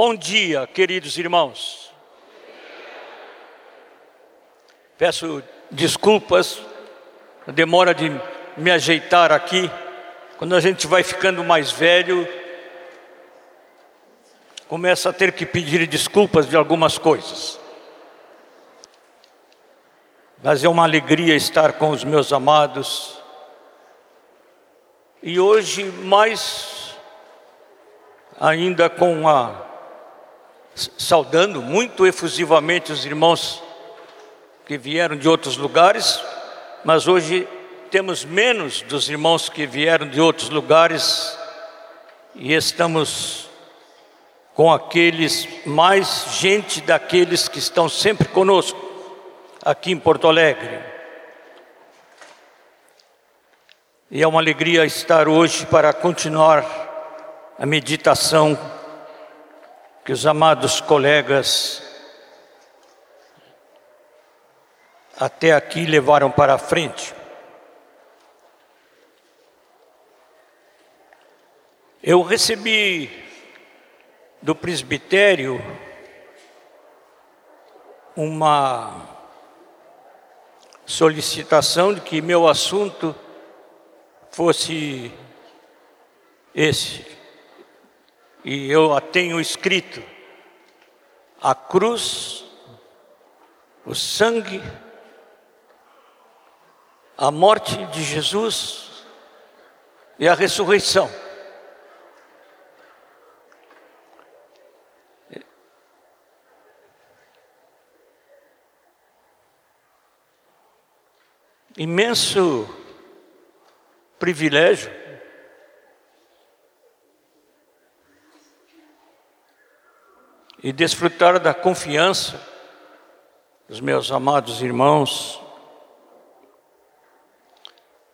Bom dia, queridos irmãos. Peço desculpas, a demora de me ajeitar aqui. Quando a gente vai ficando mais velho, começa a ter que pedir desculpas de algumas coisas. Mas é uma alegria estar com os meus amados. E hoje, mais ainda com a saudando muito efusivamente os irmãos que vieram de outros lugares, mas hoje temos menos dos irmãos que vieram de outros lugares e estamos com aqueles mais gente daqueles que estão sempre conosco aqui em Porto Alegre. E é uma alegria estar hoje para continuar a meditação que os amados colegas até aqui levaram para a frente. Eu recebi do presbitério uma solicitação de que meu assunto fosse esse e eu a tenho escrito: a cruz, o sangue, a morte de Jesus e a ressurreição. Imenso privilégio e desfrutar da confiança dos meus amados irmãos,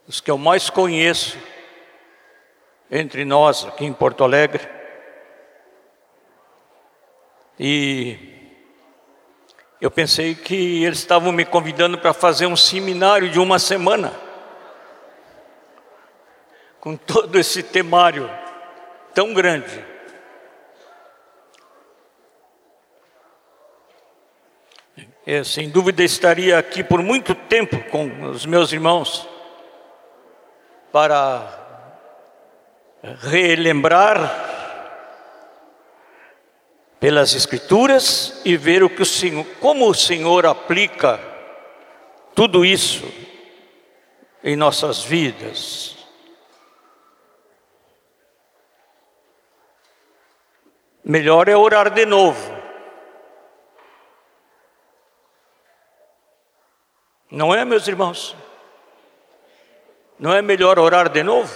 os que eu mais conheço entre nós aqui em Porto Alegre. E eu pensei que eles estavam me convidando para fazer um seminário de uma semana, com todo esse temário tão grande. Eu, sem dúvida estaria aqui por muito tempo com os meus irmãos para relembrar pelas escrituras e ver o que o Senhor, como o Senhor aplica tudo isso em nossas vidas. Melhor é orar de novo Não é, meus irmãos? Não é melhor orar de novo?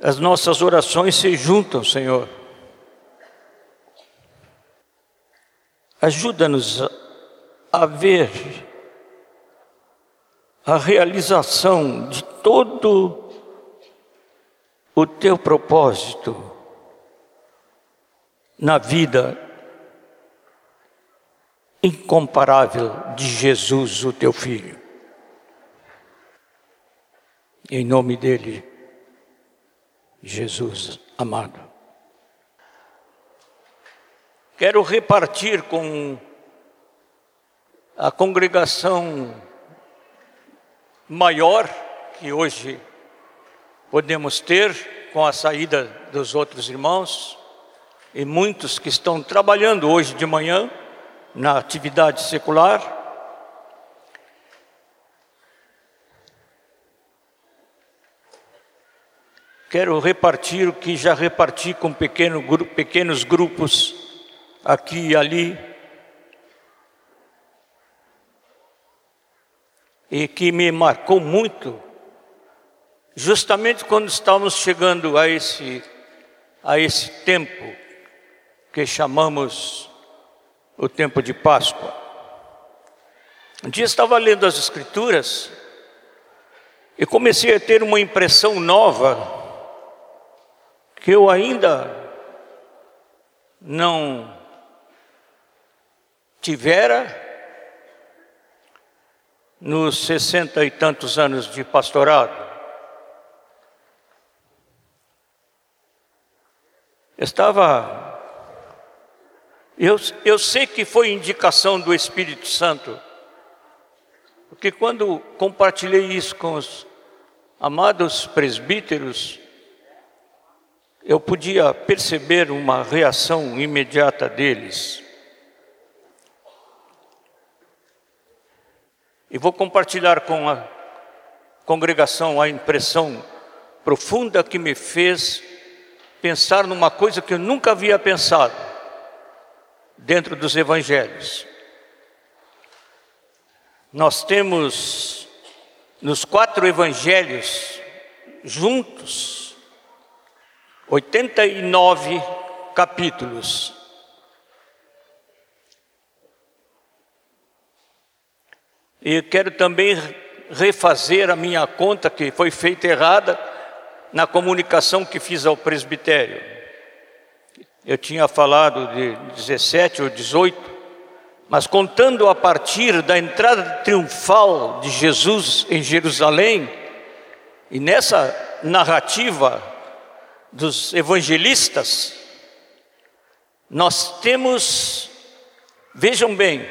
As nossas orações se juntam, Senhor. Ajuda-nos a ver a realização de todo o teu propósito na vida incomparável de Jesus, o teu filho. Em nome dele, Jesus amado. Quero repartir com a congregação maior que hoje podemos ter com a saída dos outros irmãos e muitos que estão trabalhando hoje de manhã na atividade secular. Quero repartir o que já reparti com pequeno, pequenos grupos aqui e ali. E que me marcou muito, justamente quando estávamos chegando a esse, a esse tempo que chamamos o tempo de Páscoa. Um dia estava lendo as Escrituras e comecei a ter uma impressão nova que eu ainda não tivera nos sessenta e tantos anos de pastorado. Estava eu, eu sei que foi indicação do Espírito Santo, porque quando compartilhei isso com os amados presbíteros, eu podia perceber uma reação imediata deles. E vou compartilhar com a congregação a impressão profunda que me fez pensar numa coisa que eu nunca havia pensado dentro dos evangelhos. Nós temos nos quatro evangelhos juntos 89 capítulos. E quero também refazer a minha conta que foi feita errada na comunicação que fiz ao presbitério. Eu tinha falado de 17 ou 18, mas contando a partir da entrada triunfal de Jesus em Jerusalém, e nessa narrativa dos evangelistas, nós temos, vejam bem,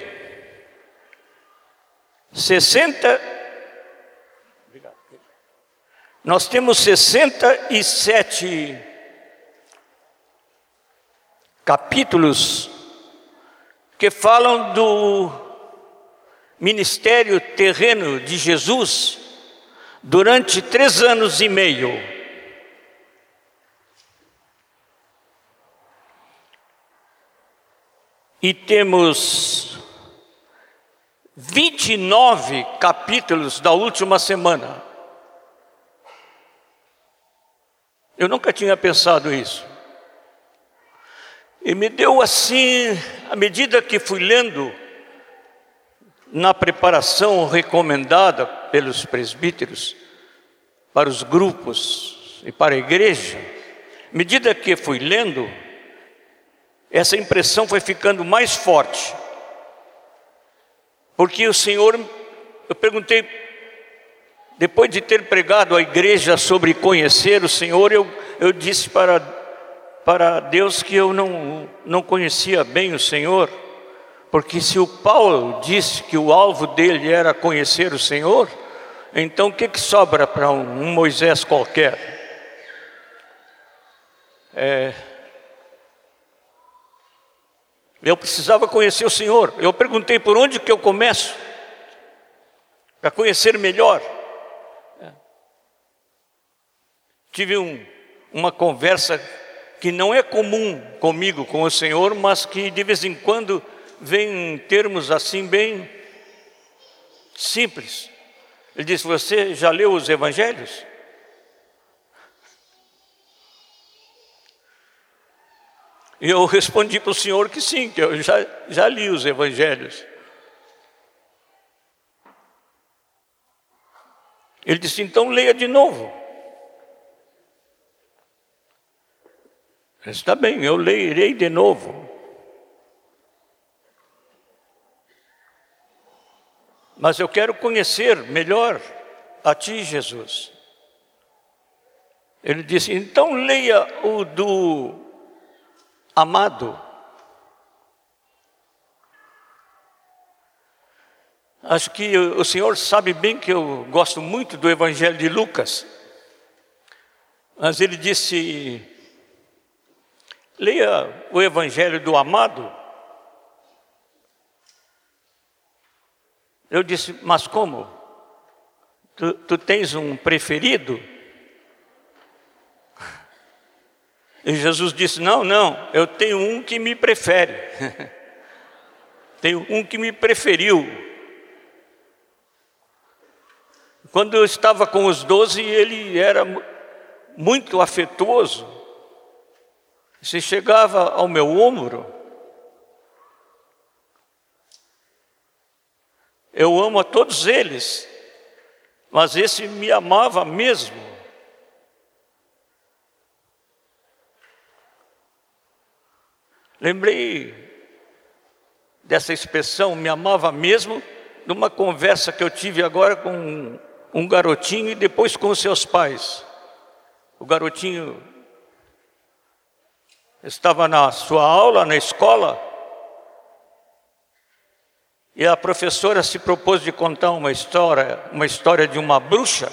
60 nós temos 67 capítulos que falam do ministério terreno de Jesus durante três anos e meio. E temos 29 capítulos da última semana. Eu nunca tinha pensado isso. E me deu assim, à medida que fui lendo, na preparação recomendada pelos presbíteros, para os grupos e para a igreja, à medida que fui lendo, essa impressão foi ficando mais forte. Porque o Senhor, eu perguntei depois de ter pregado à igreja sobre conhecer o Senhor, eu, eu disse para, para Deus que eu não, não conhecia bem o Senhor, porque se o Paulo disse que o alvo dele era conhecer o Senhor, então o que, que sobra para um, Moisés qualquer? É, eu precisava conhecer o Senhor. Eu perguntei por onde que eu começo para conhecer melhor. Tive um, uma conversa que não é comum comigo, com o Senhor, mas que de vez em quando vem em termos assim bem simples. Ele disse: Você já leu os evangelhos? E eu respondi para o senhor que sim, que eu já, já li os evangelhos. Ele disse: então leia de novo. Está bem, eu lerei de novo. Mas eu quero conhecer melhor a Ti, Jesus. Ele disse: então leia o do amado. Acho que o senhor sabe bem que eu gosto muito do Evangelho de Lucas. Mas ele disse: Leia o Evangelho do Amado. Eu disse, mas como? Tu, tu tens um preferido? E Jesus disse: Não, não, eu tenho um que me prefere. tenho um que me preferiu. Quando eu estava com os doze, ele era muito afetuoso. Se chegava ao meu ombro, eu amo a todos eles, mas esse me amava mesmo. Lembrei dessa expressão, me amava mesmo, numa conversa que eu tive agora com um garotinho e depois com seus pais. O garotinho estava na sua aula, na escola, e a professora se propôs de contar uma história, uma história de uma bruxa.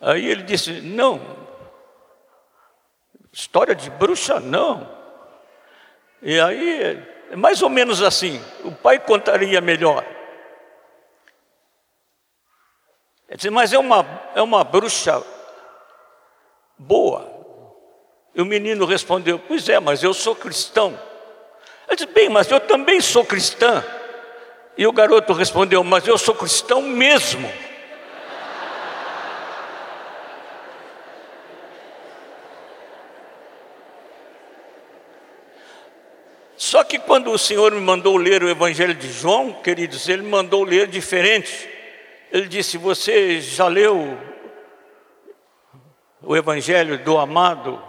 Aí ele disse: Não, história de bruxa não. E aí, mais ou menos assim, o pai contaria melhor. Ele disse, mas é uma, é uma bruxa boa. E o menino respondeu: Pois é, mas eu sou cristão. Ele disse: Bem, mas eu também sou cristã. E o garoto respondeu: Mas eu sou cristão mesmo. Só que quando o Senhor me mandou ler o Evangelho de João, queridos, ele mandou ler diferente. Ele disse: Você já leu o Evangelho do amado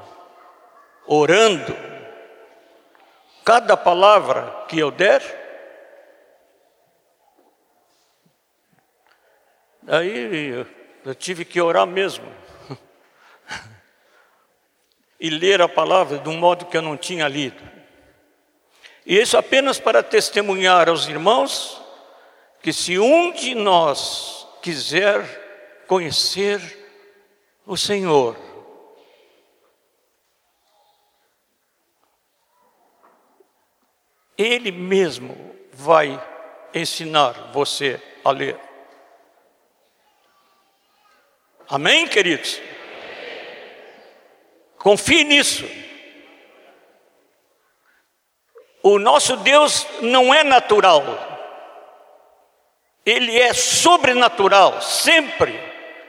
orando? Cada palavra que eu der? Aí eu tive que orar mesmo. e ler a palavra de um modo que eu não tinha lido. E isso apenas para testemunhar aos irmãos que se um de nós quiser conhecer o Senhor, Ele mesmo vai ensinar você a ler. Amém, queridos? Confie nisso. O nosso Deus não é natural, ele é sobrenatural, sempre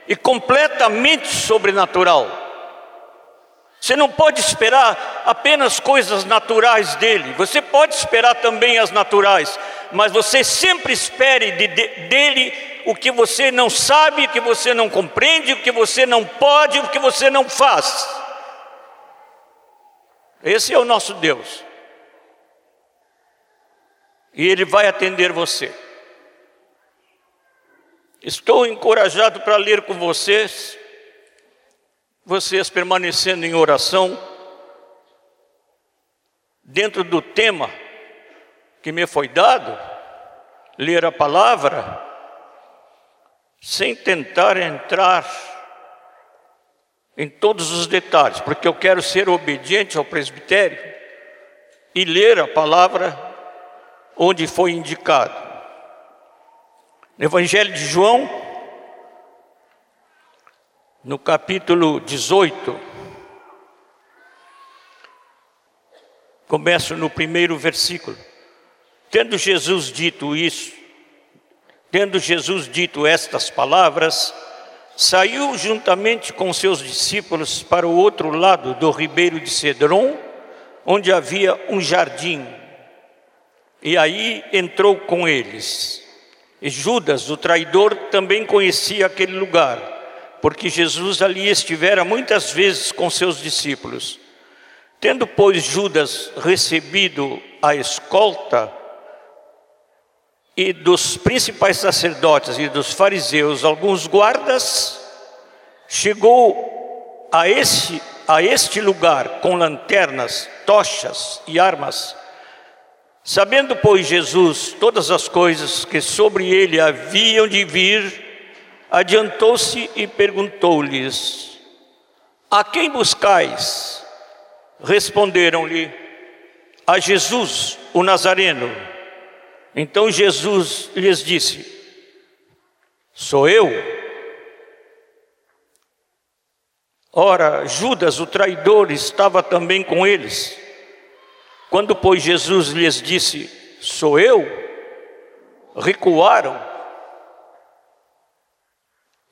e completamente sobrenatural. Você não pode esperar apenas coisas naturais dele, você pode esperar também as naturais, mas você sempre espere de, de, dele o que você não sabe, o que você não compreende, o que você não pode, o que você não faz. Esse é o nosso Deus e Ele vai atender você. Estou encorajado para ler com vocês, vocês permanecendo em oração, dentro do tema que me foi dado, ler a palavra, sem tentar entrar em todos os detalhes, porque eu quero ser obediente ao presbitério e ler a palavra onde foi indicado. No Evangelho de João, no capítulo 18, começo no primeiro versículo. Tendo Jesus dito isso, tendo Jesus dito estas palavras, saiu juntamente com seus discípulos para o outro lado do ribeiro de Cedron, onde havia um jardim e aí entrou com eles. E Judas, o traidor, também conhecia aquele lugar, porque Jesus ali estivera muitas vezes com seus discípulos. Tendo, pois, Judas recebido a escolta e dos principais sacerdotes e dos fariseus alguns guardas, chegou a este, a este lugar com lanternas, tochas e armas Sabendo, pois, Jesus todas as coisas que sobre ele haviam de vir, adiantou-se e perguntou-lhes: A quem buscais? Responderam-lhe: A Jesus, o Nazareno. Então Jesus lhes disse: Sou eu. Ora, Judas, o traidor, estava também com eles. Quando, pois, Jesus lhes disse: Sou eu, recuaram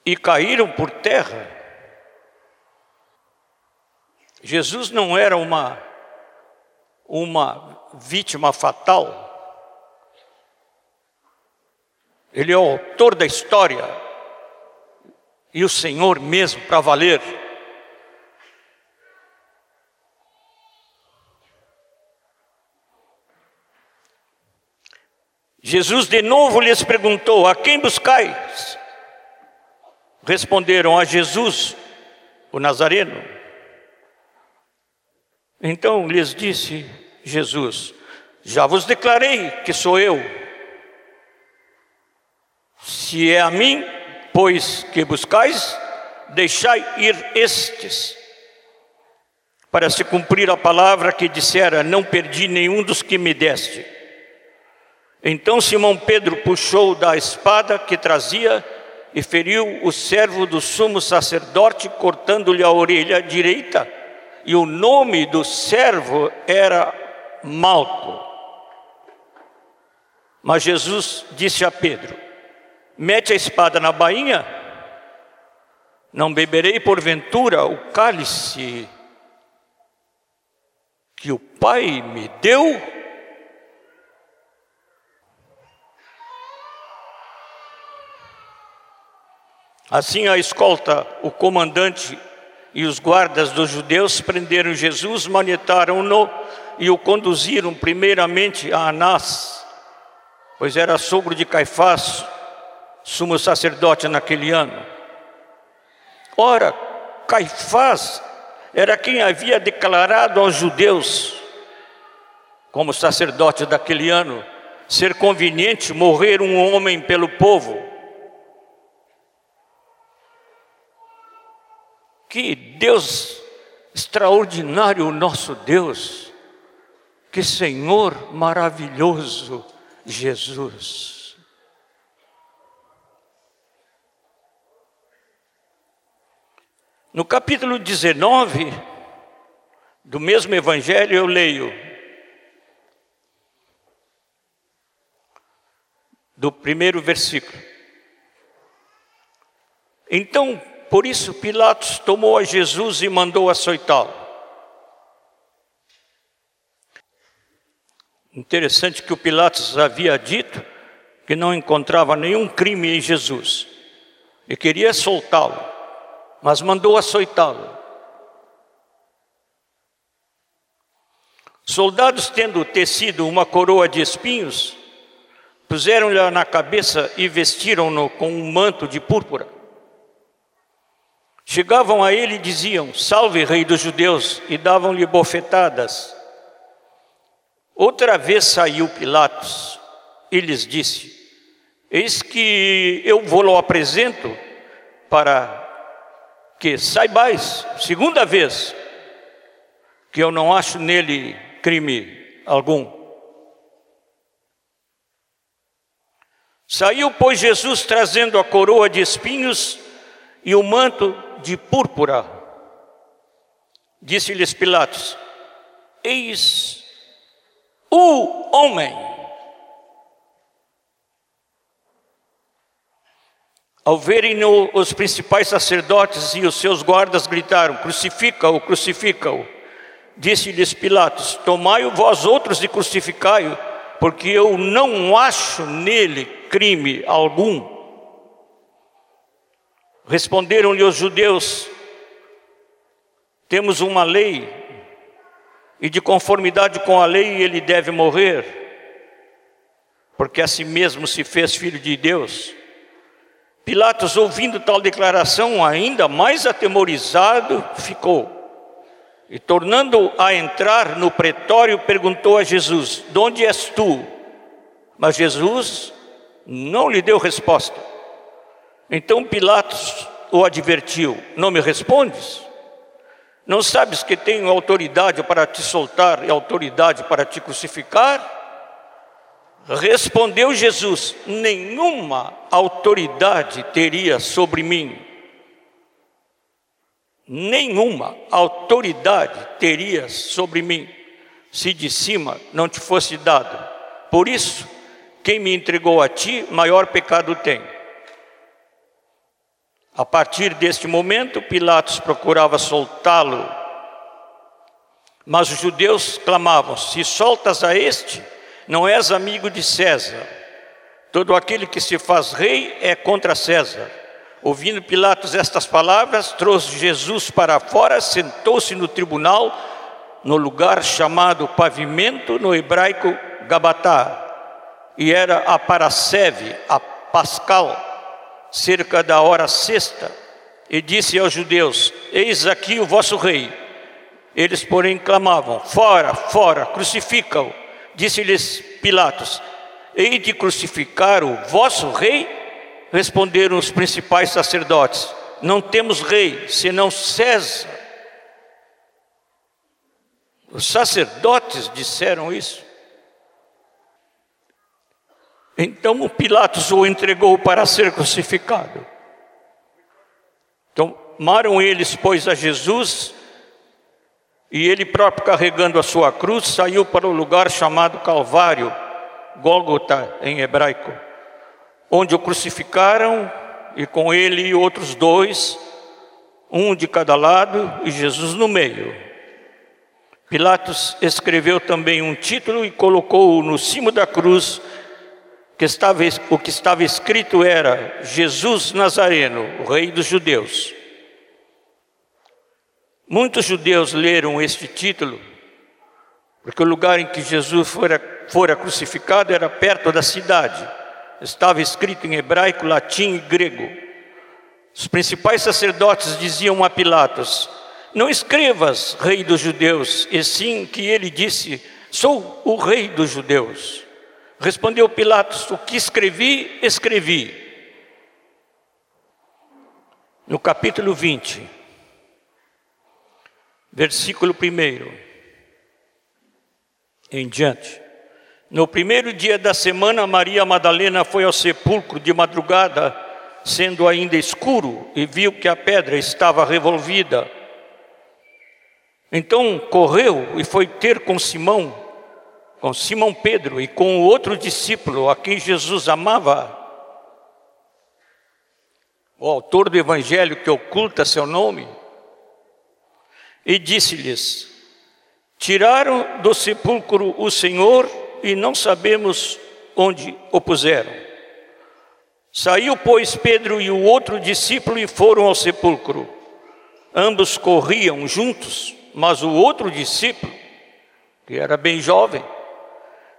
e caíram por terra. Jesus não era uma, uma vítima fatal. Ele é o autor da história e o Senhor mesmo para valer. Jesus de novo lhes perguntou: A quem buscais? Responderam a Jesus, o Nazareno. Então lhes disse Jesus: Já vos declarei que sou eu. Se é a mim, pois que buscais, deixai ir estes, para se cumprir a palavra que dissera: Não perdi nenhum dos que me deste. Então Simão Pedro puxou da espada que trazia e feriu o servo do sumo sacerdote, cortando-lhe a orelha direita, e o nome do servo era Malco. Mas Jesus disse a Pedro: Mete a espada na bainha, não beberei porventura o cálice que o Pai me deu? Assim a escolta, o comandante e os guardas dos judeus prenderam Jesus, manetaram-no e o conduziram primeiramente a Anás, pois era sogro de Caifás, sumo sacerdote naquele ano. Ora, Caifás era quem havia declarado aos judeus, como sacerdote daquele ano, ser conveniente morrer um homem pelo povo. Que Deus extraordinário o nosso Deus, que Senhor maravilhoso Jesus. No capítulo 19 do mesmo evangelho eu leio do primeiro versículo. Então por isso Pilatos tomou a Jesus e mandou açoitá-lo. Interessante que o Pilatos havia dito que não encontrava nenhum crime em Jesus e queria soltá-lo, mas mandou açoitá-lo. Soldados, tendo tecido uma coroa de espinhos, puseram-lhe na cabeça e vestiram-no com um manto de púrpura. Chegavam a ele e diziam: Salve, Rei dos Judeus, e davam-lhe bofetadas. Outra vez saiu Pilatos e lhes disse: Eis que eu vou-lo apresento para que saibais, segunda vez, que eu não acho nele crime algum. Saiu, pois, Jesus trazendo a coroa de espinhos e o manto de púrpura. Disse-lhes Pilatos: Eis o homem. Ao verem-no, os principais sacerdotes e os seus guardas gritaram: Crucifica-o, crucifica-o. Disse-lhes Pilatos: Tomai-o vós outros e crucificai-o, porque eu não acho nele crime algum. Responderam-lhe os judeus: Temos uma lei, e de conformidade com a lei ele deve morrer, porque a si mesmo se fez filho de Deus. Pilatos, ouvindo tal declaração, ainda mais atemorizado ficou. E tornando a entrar no pretório, perguntou a Jesus: De onde és tu? Mas Jesus não lhe deu resposta. Então Pilatos o advertiu: Não me respondes? Não sabes que tenho autoridade para te soltar e autoridade para te crucificar? Respondeu Jesus: Nenhuma autoridade teria sobre mim. Nenhuma autoridade teria sobre mim, se de cima não te fosse dado. Por isso, quem me entregou a ti, maior pecado tem. A partir deste momento, Pilatos procurava soltá-lo, mas os judeus clamavam: Se soltas a este, não és amigo de César. Todo aquele que se faz rei é contra César. Ouvindo Pilatos estas palavras, trouxe Jesus para fora, sentou-se no tribunal, no lugar chamado pavimento, no hebraico Gabatá, e era a Paraceve, a Pascal, cerca da hora sexta, e disse aos judeus: Eis aqui o vosso rei. Eles, porém, clamavam: Fora, fora, crucifica-o. Disse-lhes Pilatos: Hei de crucificar o vosso rei? Responderam os principais sacerdotes: Não temos rei, senão César. Os sacerdotes disseram isso. Então o Pilatos o entregou para ser crucificado. Tomaram eles, pois, a Jesus, e ele próprio, carregando a sua cruz, saiu para o lugar chamado Calvário, Gólgota em hebraico, onde o crucificaram, e com ele outros dois, um de cada lado e Jesus no meio. Pilatos escreveu também um título e colocou-o no cimo da cruz que estava, o que estava escrito era Jesus Nazareno, o Rei dos Judeus. Muitos judeus leram este título, porque o lugar em que Jesus fora, fora crucificado era perto da cidade. Estava escrito em hebraico, latim e grego. Os principais sacerdotes diziam a Pilatos: Não escrevas, Rei dos Judeus, e sim que ele disse: Sou o Rei dos Judeus. Respondeu Pilatos: O que escrevi, escrevi. No capítulo 20, versículo 1 em diante. No primeiro dia da semana, Maria Madalena foi ao sepulcro de madrugada, sendo ainda escuro, e viu que a pedra estava revolvida. Então correu e foi ter com Simão com Simão Pedro e com o outro discípulo a quem Jesus amava, o autor do evangelho que oculta seu nome, e disse-lhes: Tiraram do sepulcro o Senhor e não sabemos onde o puseram. Saiu, pois, Pedro e o outro discípulo e foram ao sepulcro. Ambos corriam juntos, mas o outro discípulo, que era bem jovem,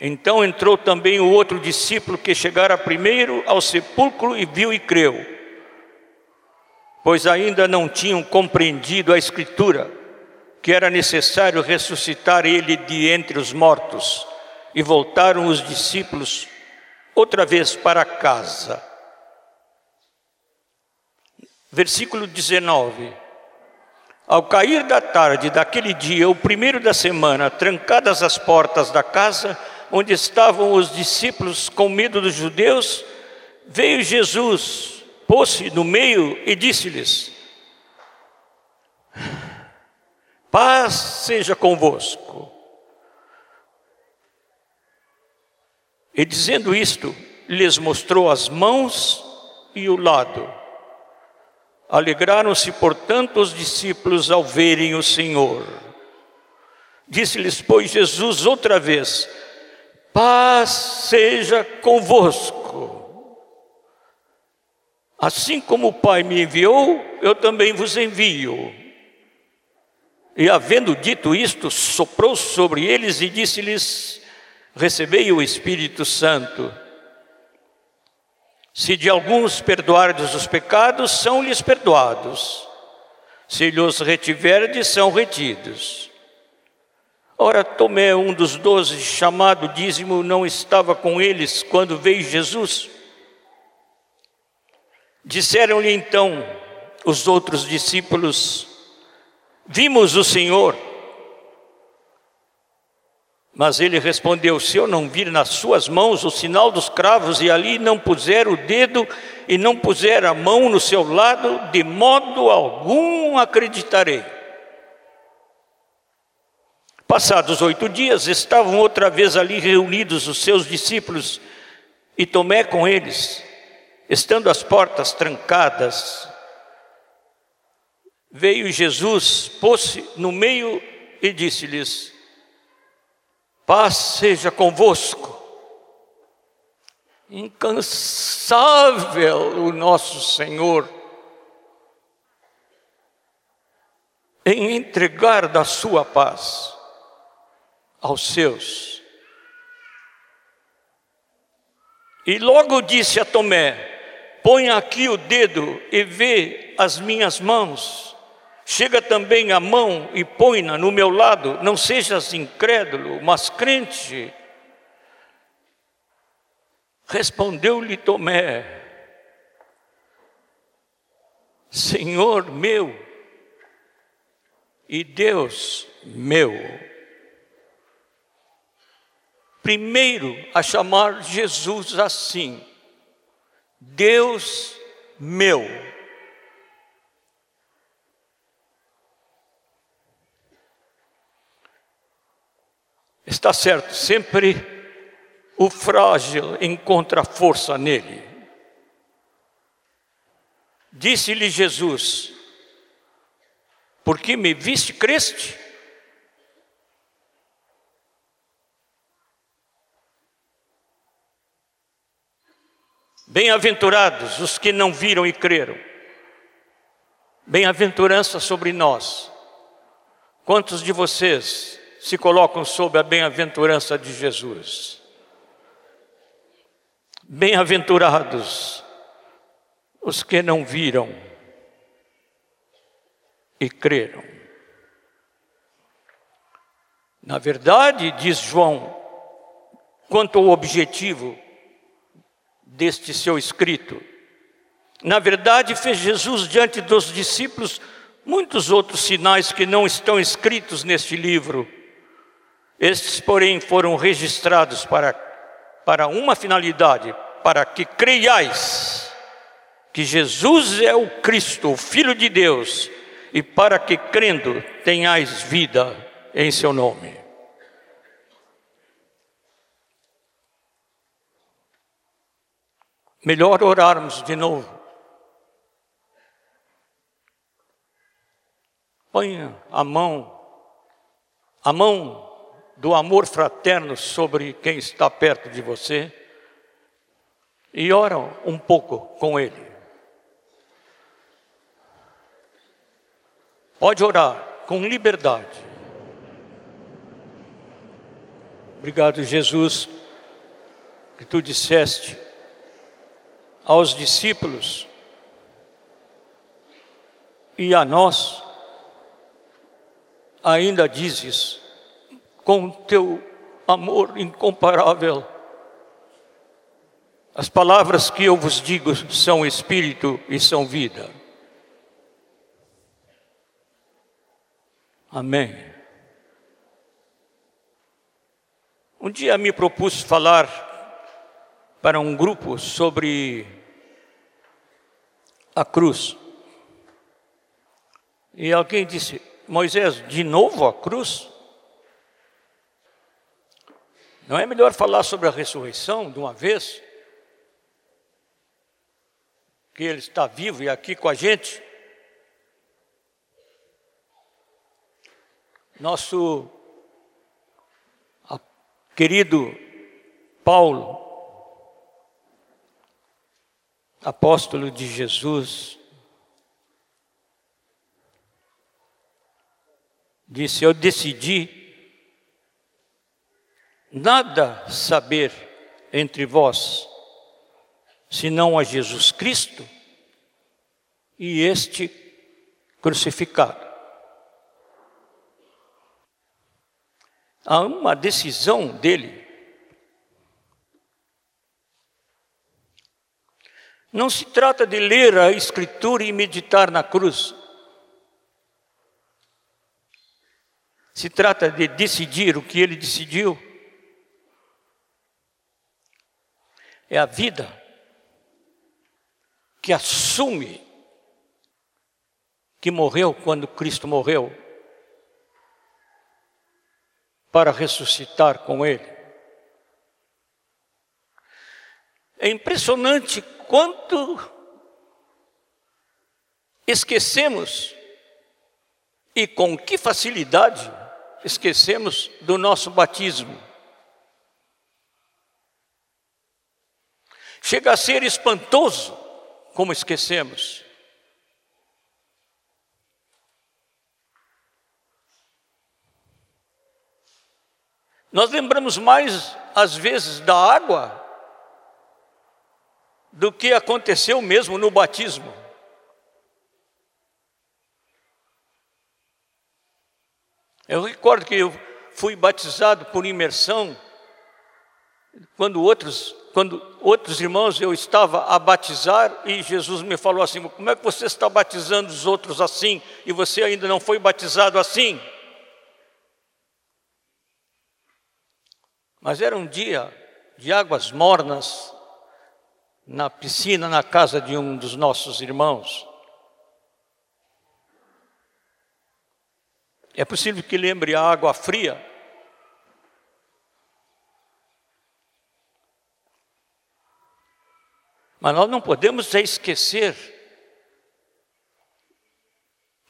Então entrou também o outro discípulo que chegara primeiro ao sepulcro e viu e creu, pois ainda não tinham compreendido a Escritura, que era necessário ressuscitar ele de entre os mortos, e voltaram os discípulos outra vez para casa. Versículo 19. Ao cair da tarde daquele dia, o primeiro da semana, trancadas as portas da casa, onde estavam os discípulos com medo dos judeus, veio Jesus, pôs-se no meio e disse-lhes: Paz seja convosco. E dizendo isto, lhes mostrou as mãos e o lado. Alegraram-se, portanto, os discípulos ao verem o Senhor. Disse-lhes, pois, Jesus outra vez: Paz seja convosco. Assim como o Pai me enviou, eu também vos envio. E havendo dito isto, soprou sobre eles e disse-lhes: Recebei o Espírito Santo. Se de alguns perdoardes os pecados, são-lhes perdoados. Se lhes retiverdes, são retidos. Ora, Tomé, um dos doze, chamado dízimo, não estava com eles quando veio Jesus. Disseram-lhe então os outros discípulos: Vimos o Senhor. Mas ele respondeu: Se eu não vir nas suas mãos o sinal dos cravos, e ali não puser o dedo e não puser a mão no seu lado, de modo algum acreditarei. Passados oito dias, estavam outra vez ali reunidos os seus discípulos e Tomé com eles, estando as portas trancadas. Veio Jesus, pôs-se no meio e disse-lhes: paz seja convosco. Incansável o nosso Senhor em entregar da sua paz aos seus. E logo disse a Tomé: Põe aqui o dedo e vê as minhas mãos. Chega também a mão e põe-na no meu lado. Não sejas incrédulo, mas crente. Respondeu-lhe Tomé: Senhor meu e Deus meu. Primeiro a chamar Jesus assim, Deus meu. Está certo, sempre o frágil encontra força nele. Disse-lhe Jesus: Porque me viste, creste? Bem-aventurados os que não viram e creram. Bem-aventurança sobre nós. Quantos de vocês se colocam sob a bem-aventurança de Jesus? Bem-aventurados os que não viram e creram. Na verdade, diz João, quanto ao objetivo deste seu escrito, na verdade, fez Jesus diante dos discípulos muitos outros sinais que não estão escritos neste livro. Estes, porém, foram registrados para para uma finalidade, para que creiais que Jesus é o Cristo, o Filho de Deus, e para que crendo tenhais vida em seu nome. Melhor orarmos de novo. Ponha a mão, a mão do amor fraterno sobre quem está perto de você e ora um pouco com ele. Pode orar com liberdade. Obrigado, Jesus, que tu disseste aos discípulos e a nós, ainda dizes, com teu amor incomparável. As palavras que eu vos digo são espírito e são vida. Amém. Um dia me propus falar para um grupo sobre a cruz. E alguém disse: Moisés, de novo a cruz? Não é melhor falar sobre a ressurreição de uma vez? Que Ele está vivo e aqui com a gente? Nosso querido Paulo, apóstolo de Jesus, disse: Eu decidi nada saber entre vós, senão a Jesus Cristo e este crucificado. Há uma decisão dele. Não se trata de ler a Escritura e meditar na cruz. Se trata de decidir o que ele decidiu é a vida que assume que morreu quando Cristo morreu, para ressuscitar com Ele. É impressionante quanto esquecemos e com que facilidade esquecemos do nosso batismo. Chega a ser espantoso como esquecemos. Nós lembramos mais, às vezes, da água do que aconteceu mesmo no batismo. Eu recordo que eu fui batizado por imersão, quando outros, quando outros irmãos eu estava a batizar e Jesus me falou assim: Como é que você está batizando os outros assim e você ainda não foi batizado assim? Mas era um dia de águas mornas na piscina, na casa de um dos nossos irmãos. É possível que lembre a água fria. Mas nós não podemos esquecer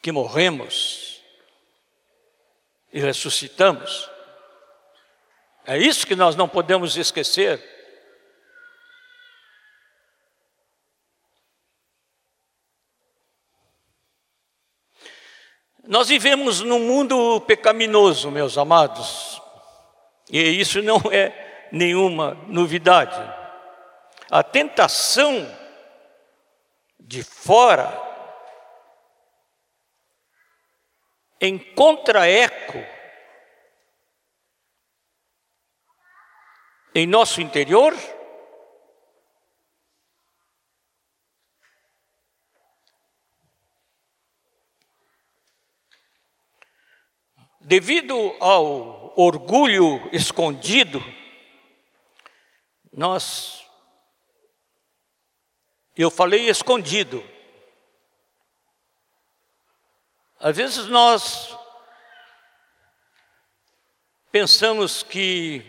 que morremos e ressuscitamos. É isso que nós não podemos esquecer. Nós vivemos num mundo pecaminoso, meus amados, e isso não é nenhuma novidade. A tentação de fora encontra eco em nosso interior? Devido ao orgulho escondido, nós, eu falei escondido, às vezes nós pensamos que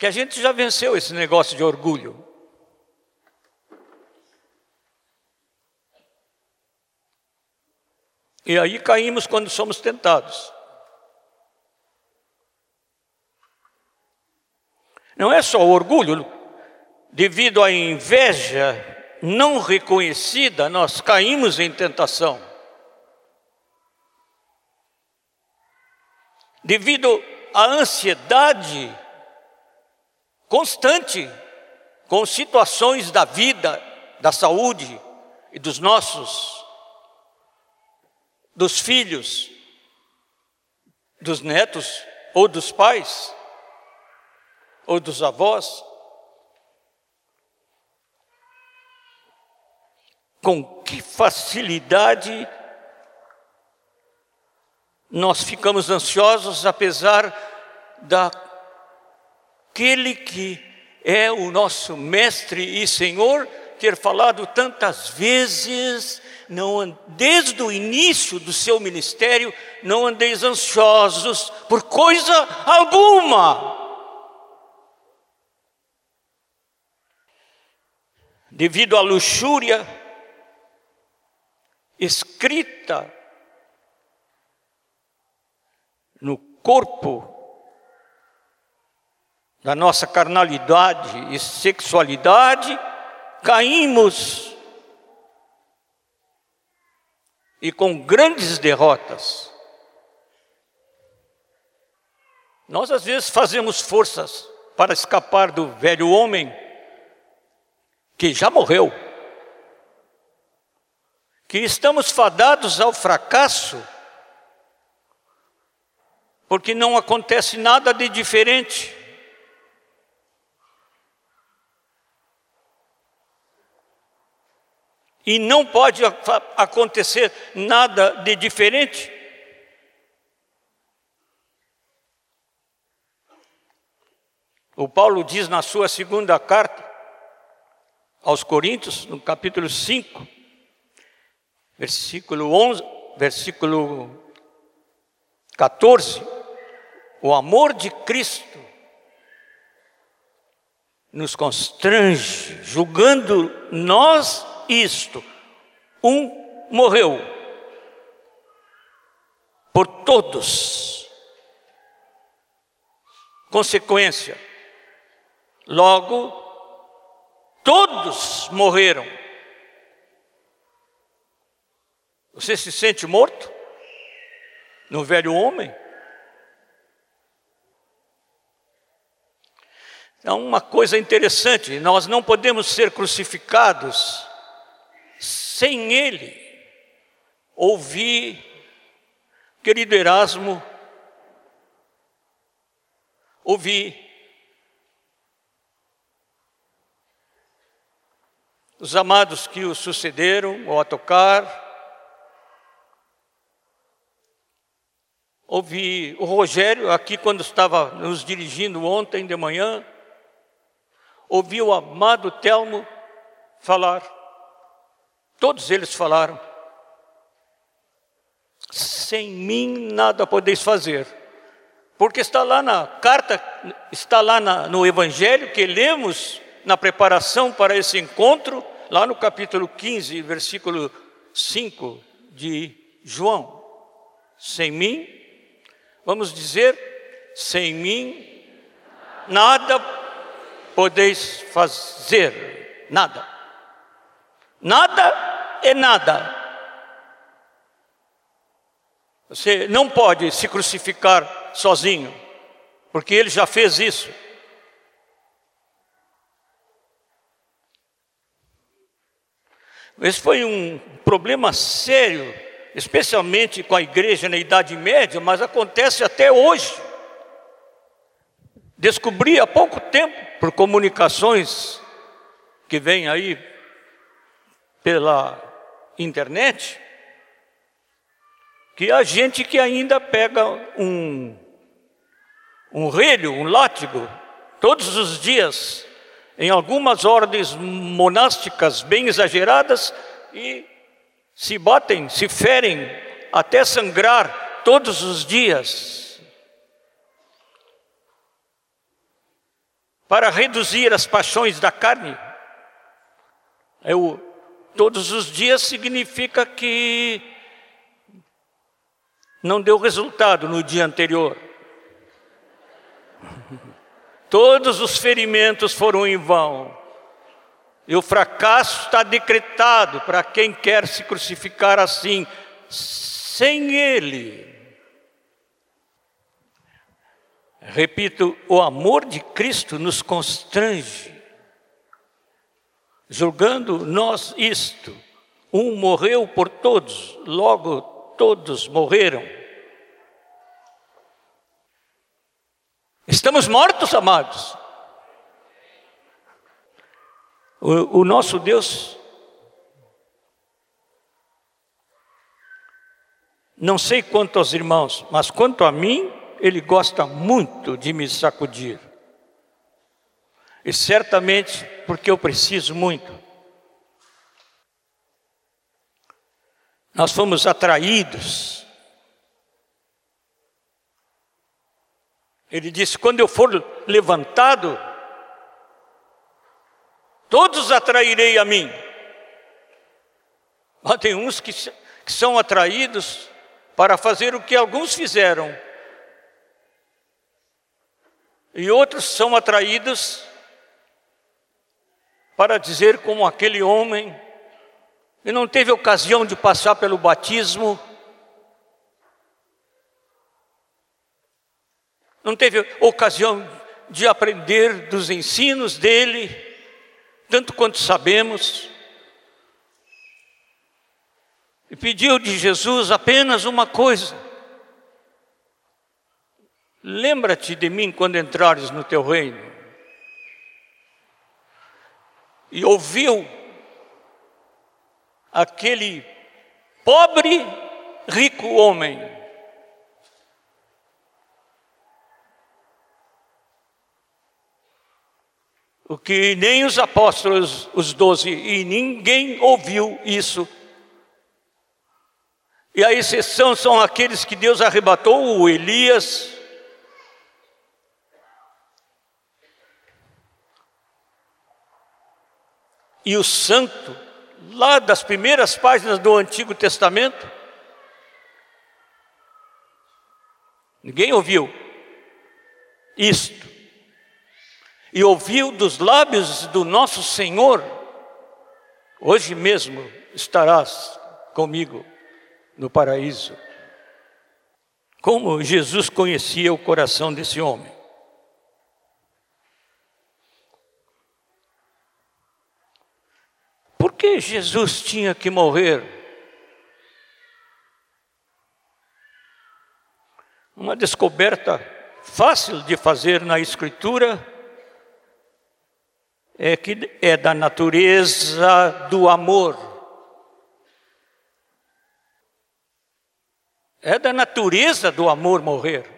que a gente já venceu esse negócio de orgulho. E aí caímos quando somos tentados. Não é só o orgulho, devido à inveja não reconhecida, nós caímos em tentação. Devido à ansiedade constante com situações da vida, da saúde e dos nossos, dos filhos, dos netos ou dos pais ou dos avós. Com que facilidade nós ficamos ansiosos, apesar da aquele que é o nosso mestre e Senhor, ter falado tantas vezes, não desde o início do seu ministério, não andeis ansiosos por coisa alguma. Devido à luxúria escrita no corpo da nossa carnalidade e sexualidade, caímos e com grandes derrotas. Nós às vezes fazemos forças para escapar do velho homem que já morreu, que estamos fadados ao fracasso, porque não acontece nada de diferente. E não pode acontecer nada de diferente. O Paulo diz na sua segunda carta aos Coríntios, no capítulo 5, versículo 11, versículo 14, o amor de Cristo nos constrange, julgando nós isto: um morreu por todos. Consequência: Logo, todos morreram. Você se sente morto? No velho homem? Então, uma coisa interessante: nós não podemos ser crucificados sem Ele. Ouvi, querido Erasmo, ouvi os amados que o sucederam ou a tocar. Ouvi o Rogério aqui quando estava nos dirigindo ontem de manhã. Ouvi o amado Telmo falar. Todos eles falaram. Sem mim nada podeis fazer. Porque está lá na carta, está lá na, no Evangelho que lemos na preparação para esse encontro, lá no capítulo 15, versículo 5 de João. Sem mim, vamos dizer, sem mim, nada podeis fazer, nada. Nada é nada. Você não pode se crucificar sozinho, porque ele já fez isso. Esse foi um problema sério, especialmente com a igreja na Idade Média, mas acontece até hoje. Descobri há pouco tempo, por comunicações que vêm aí pela internet, que há gente que ainda pega um, um relho, um látigo, todos os dias em algumas ordens monásticas bem exageradas e se batem, se ferem até sangrar todos os dias. Para reduzir as paixões da carne. Eu, todos os dias significa que não deu resultado no dia anterior. Todos os ferimentos foram em vão. E o fracasso está decretado para quem quer se crucificar assim, sem Ele. Repito, o amor de Cristo nos constrange, julgando nós isto. Um morreu por todos, logo todos morreram. Estamos mortos, amados. O, o nosso Deus, não sei quanto aos irmãos, mas quanto a mim, Ele gosta muito de me sacudir. E certamente porque eu preciso muito. Nós fomos atraídos Ele disse: quando eu for levantado, todos atrairei a mim. Mas tem uns que, que são atraídos para fazer o que alguns fizeram, e outros são atraídos para dizer, como aquele homem, que não teve ocasião de passar pelo batismo, não teve ocasião de aprender dos ensinos dele, tanto quanto sabemos, e pediu de Jesus apenas uma coisa: lembra-te de mim quando entrares no teu reino. E ouviu aquele pobre, rico homem o que nem os apóstolos, os doze, e ninguém ouviu isso. E a exceção são aqueles que Deus arrebatou, o Elias, e o santo, lá das primeiras páginas do Antigo Testamento. Ninguém ouviu isto. e ouviu dos lábios do nosso Senhor, hoje mesmo estarás comigo no paraíso. Como Jesus conhecia o coração desse homem. Por que Jesus tinha que morrer? Uma descoberta fácil de fazer na Escritura é que é da natureza do amor. É da natureza do amor morrer.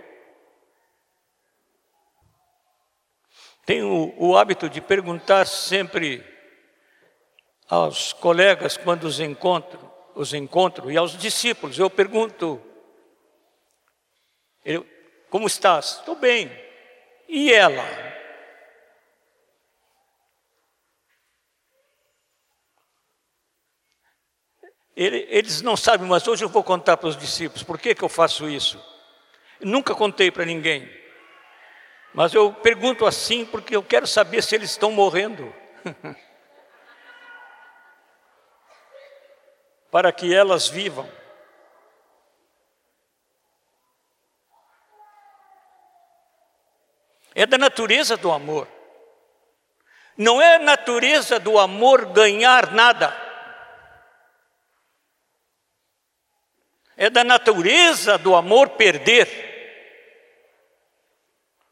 Tenho o hábito de perguntar sempre aos colegas quando os encontro, os encontro e aos discípulos, eu pergunto: Como estás? Estou bem. E ela? Eles não sabem, mas hoje eu vou contar para os discípulos por que, que eu faço isso. nunca contei para ninguém. Mas eu pergunto assim porque eu quero saber se eles estão morrendo. para que elas vivam. É da natureza do amor. Não é natureza do amor ganhar nada. É da natureza do amor perder.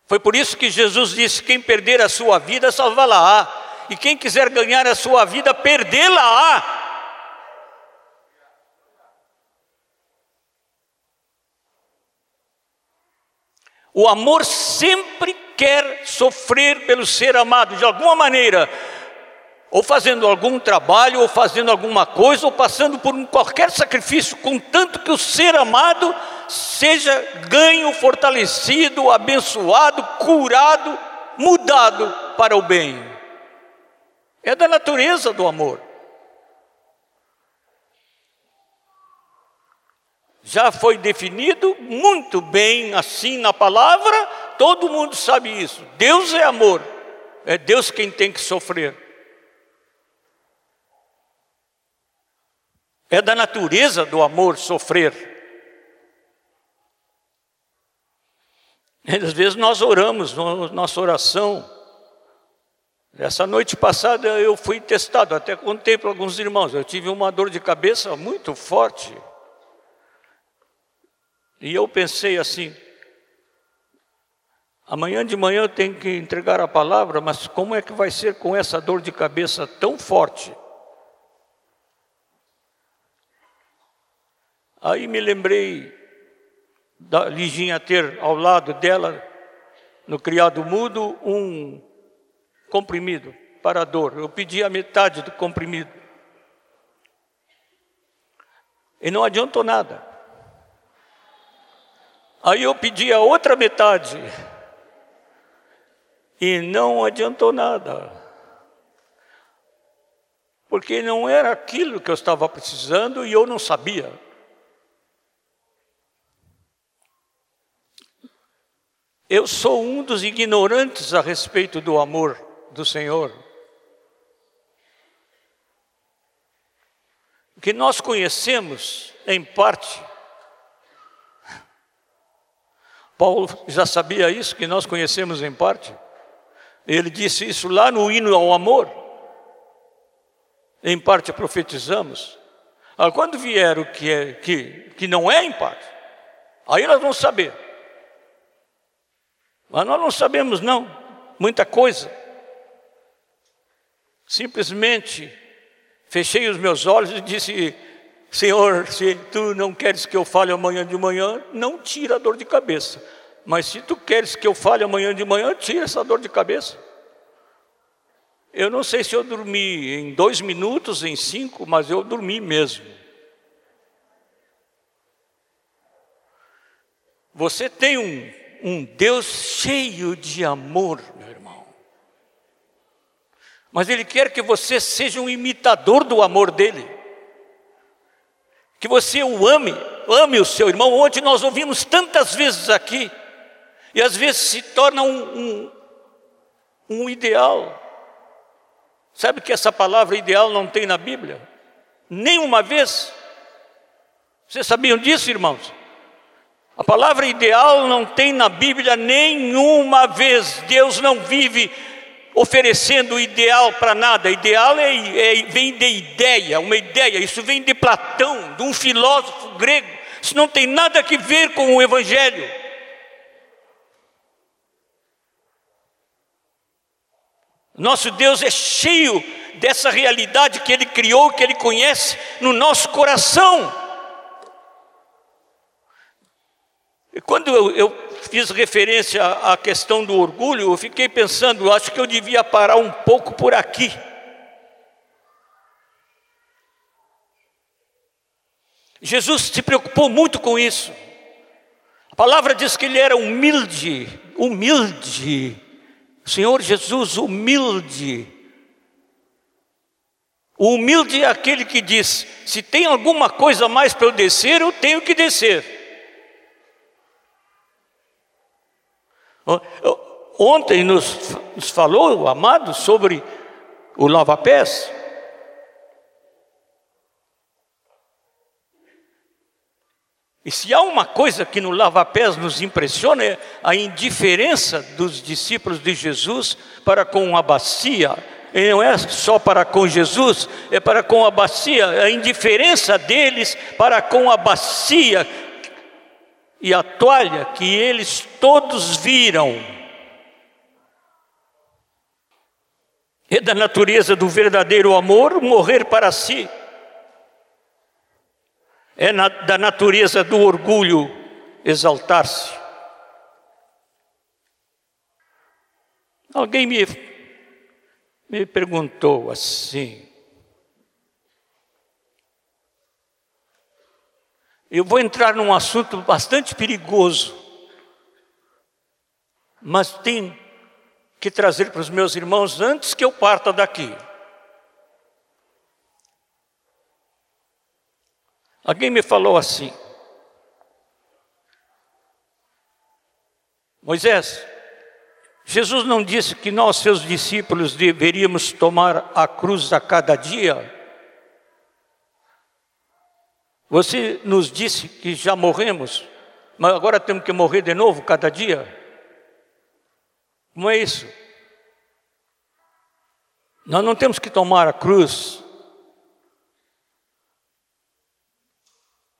Foi por isso que Jesus disse: quem perder a sua vida, salvá-la-á. E quem quiser ganhar a sua vida, perdê-la-á. O amor sempre quer sofrer pelo ser amado, de alguma maneira, ou fazendo algum trabalho, ou fazendo alguma coisa, ou passando por um, qualquer sacrifício, contanto que o ser amado seja ganho, fortalecido, abençoado, curado, mudado para o bem. É da natureza do amor. Já foi definido muito bem assim na palavra, todo mundo sabe isso. Deus é amor, é Deus quem tem que sofrer. É da natureza do amor sofrer. Às vezes nós oramos, nossa oração. Essa noite passada eu fui testado, até contei para alguns irmãos, eu tive uma dor de cabeça muito forte. E eu pensei assim: amanhã de manhã eu tenho que entregar a palavra, mas como é que vai ser com essa dor de cabeça tão forte? Aí me lembrei da Liginha ter ao lado dela, no criado mudo, um comprimido para a dor. Eu pedi a metade do comprimido. E não adiantou nada. Aí eu pedi a outra metade. E não adiantou nada. Porque não era aquilo que eu estava precisando e eu não sabia. Eu sou um dos ignorantes a respeito do amor do Senhor. O que nós conhecemos, em parte, Paulo já sabia isso, que nós conhecemos em parte. Ele disse isso lá no hino ao amor. Em parte profetizamos. Ah, quando vier o que, é, que, que não é em parte, aí nós vamos saber. Mas nós não sabemos, não, muita coisa. Simplesmente fechei os meus olhos e disse: Senhor, se tu não queres que eu fale amanhã de manhã, não tira a dor de cabeça. Mas se tu queres que eu fale amanhã de manhã, tira essa dor de cabeça. Eu não sei se eu dormi em dois minutos, em cinco, mas eu dormi mesmo. Você tem um, um Deus cheio de amor, meu irmão. Mas Ele quer que você seja um imitador do amor dEle que você o ame, ame o seu irmão. Ontem nós ouvimos tantas vezes aqui, e às vezes se torna um, um, um ideal. Sabe que essa palavra ideal não tem na Bíblia? Nenhuma vez. Vocês sabiam disso, irmãos? A palavra ideal não tem na Bíblia nenhuma vez. Deus não vive oferecendo ideal para nada. Ideal é, é, vem de ideia, uma ideia. Isso vem de Platão, de um filósofo grego. Isso não tem nada a ver com o Evangelho. Nosso Deus é cheio dessa realidade que Ele criou, que Ele conhece no nosso coração. E quando eu, eu fiz referência à questão do orgulho, eu fiquei pensando, acho que eu devia parar um pouco por aqui. Jesus se preocupou muito com isso. A palavra diz que ele era humilde, humilde. Senhor Jesus, humilde. O humilde é aquele que diz: se tem alguma coisa mais para eu descer, eu tenho que descer. Ontem nos, nos falou o amado sobre o lava-pés. E se há uma coisa que no lava-pés nos impressiona é a indiferença dos discípulos de Jesus para com a bacia. E não é só para com Jesus, é para com a bacia, a indiferença deles para com a bacia e a toalha que eles todos viram. É da natureza do verdadeiro amor morrer para si. É na, da natureza do orgulho exaltar-se. Alguém me, me perguntou assim: Eu vou entrar num assunto bastante perigoso, mas tem que trazer para os meus irmãos antes que eu parta daqui. Alguém me falou assim: Moisés, Jesus não disse que nós, seus discípulos, deveríamos tomar a cruz a cada dia? Você nos disse que já morremos, mas agora temos que morrer de novo cada dia? Como é isso? Nós não temos que tomar a cruz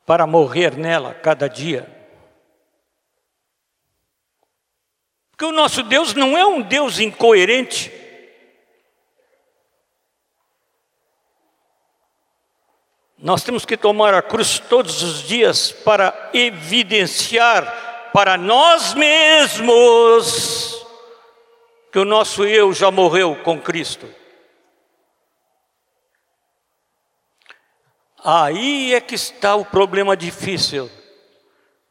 para morrer nela cada dia. Porque o nosso Deus não é um Deus incoerente. Nós temos que tomar a cruz todos os dias para evidenciar para nós mesmos que o nosso eu já morreu com Cristo. Aí é que está o problema difícil,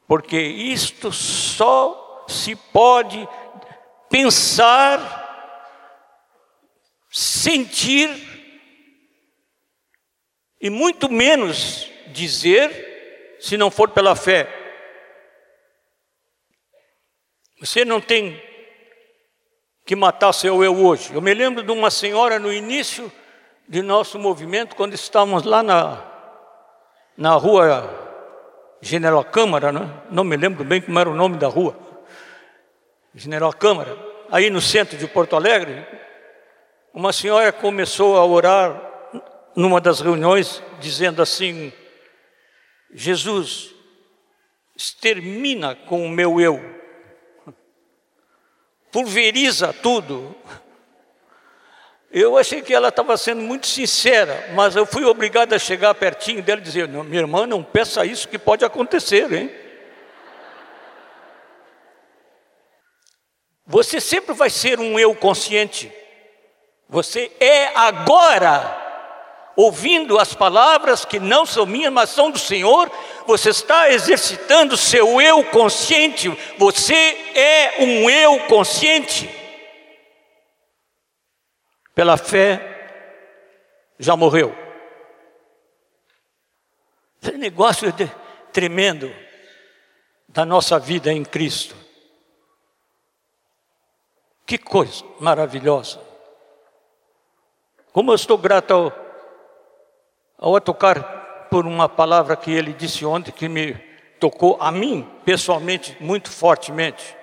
porque isto só se pode pensar, sentir e muito menos dizer se não for pela fé. Você não tem que matar seu eu hoje. Eu me lembro de uma senhora no início de nosso movimento, quando estávamos lá na, na rua General Câmara, não, é? não me lembro bem como era o nome da rua. General Câmara, aí no centro de Porto Alegre, uma senhora começou a orar numa das reuniões, dizendo assim: Jesus, extermina com o meu eu, pulveriza tudo. Eu achei que ela estava sendo muito sincera, mas eu fui obrigado a chegar pertinho dela e dizer: minha irmã, não peça isso que pode acontecer, hein? Você sempre vai ser um eu consciente. Você é agora ouvindo as palavras que não são minhas, mas são do Senhor, você está exercitando seu eu consciente, você é um eu consciente. Pela fé, já morreu. Esse negócio é tremendo da nossa vida em Cristo. Que coisa maravilhosa. Como eu estou grato ao, ao tocar por uma palavra que ele disse ontem que me tocou a mim pessoalmente muito fortemente.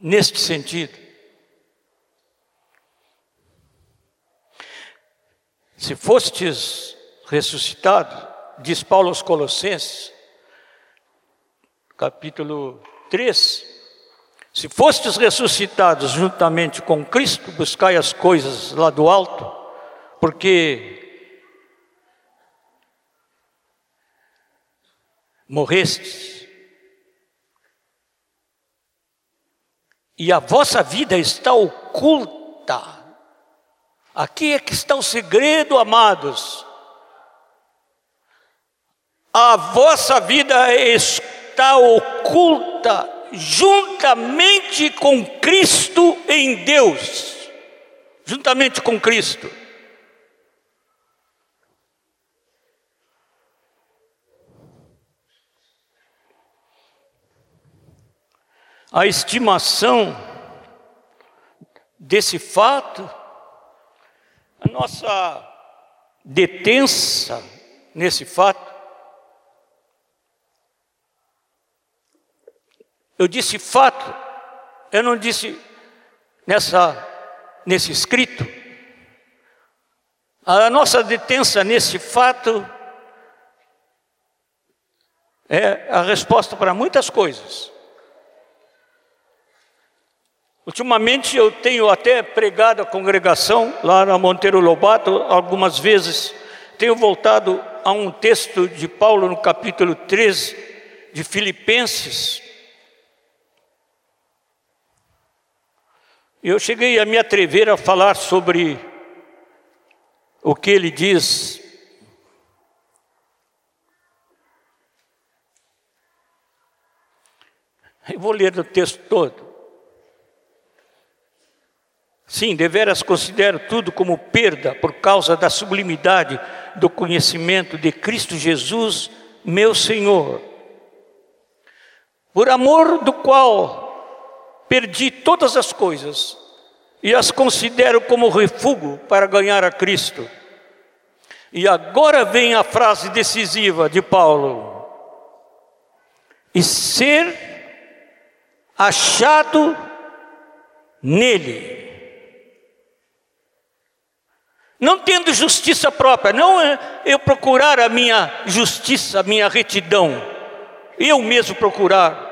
Neste sentido, se fostes ressuscitado, diz Paulo aos Colossenses, capítulo 3, se fostes ressuscitados juntamente com Cristo, buscai as coisas lá do alto, porque morrestes. E a vossa vida está oculta. Aqui é que está o segredo, amados. A vossa vida está oculta juntamente com Cristo em Deus. Juntamente com Cristo. A estimação desse fato, a nossa detença nesse fato, Eu disse fato, eu não disse nessa, nesse escrito. A nossa detença nesse fato é a resposta para muitas coisas. Ultimamente eu tenho até pregado a congregação lá na Monteiro Lobato, algumas vezes tenho voltado a um texto de Paulo no capítulo 13 de Filipenses, Eu cheguei a me atrever a falar sobre o que ele diz. Eu vou ler o texto todo. Sim, deveras considero tudo como perda por causa da sublimidade do conhecimento de Cristo Jesus, meu Senhor, por amor do qual Perdi todas as coisas e as considero como refúgio para ganhar a Cristo. E agora vem a frase decisiva de Paulo: e ser achado nele. Não tendo justiça própria, não é eu procurar a minha justiça, a minha retidão, eu mesmo procurar,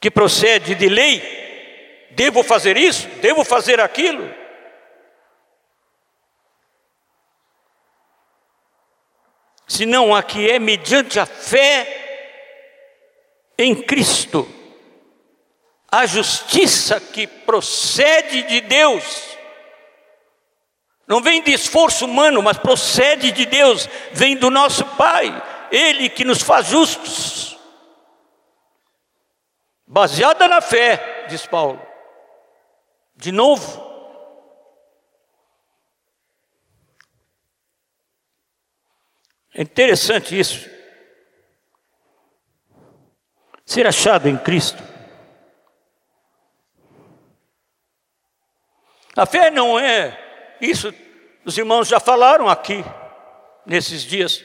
que procede de lei, devo fazer isso, devo fazer aquilo. Senão a que é mediante a fé em Cristo, a justiça que procede de Deus, não vem de esforço humano, mas procede de Deus, vem do nosso Pai, Ele que nos faz justos baseada na fé, diz Paulo. De novo. É interessante isso. Ser achado em Cristo. A fé não é, isso os irmãos já falaram aqui, nesses dias,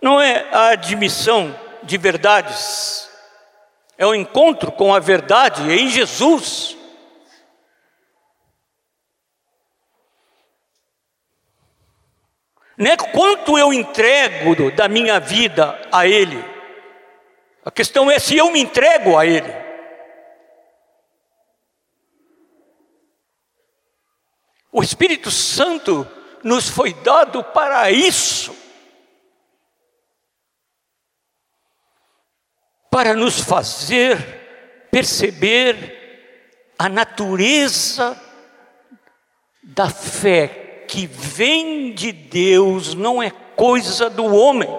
não é a admissão de verdades é o encontro com a verdade em Jesus. Não é quanto eu entrego da minha vida a Ele. A questão é se eu me entrego a Ele. O Espírito Santo nos foi dado para isso. para nos fazer perceber a natureza da fé que vem de Deus, não é coisa do homem.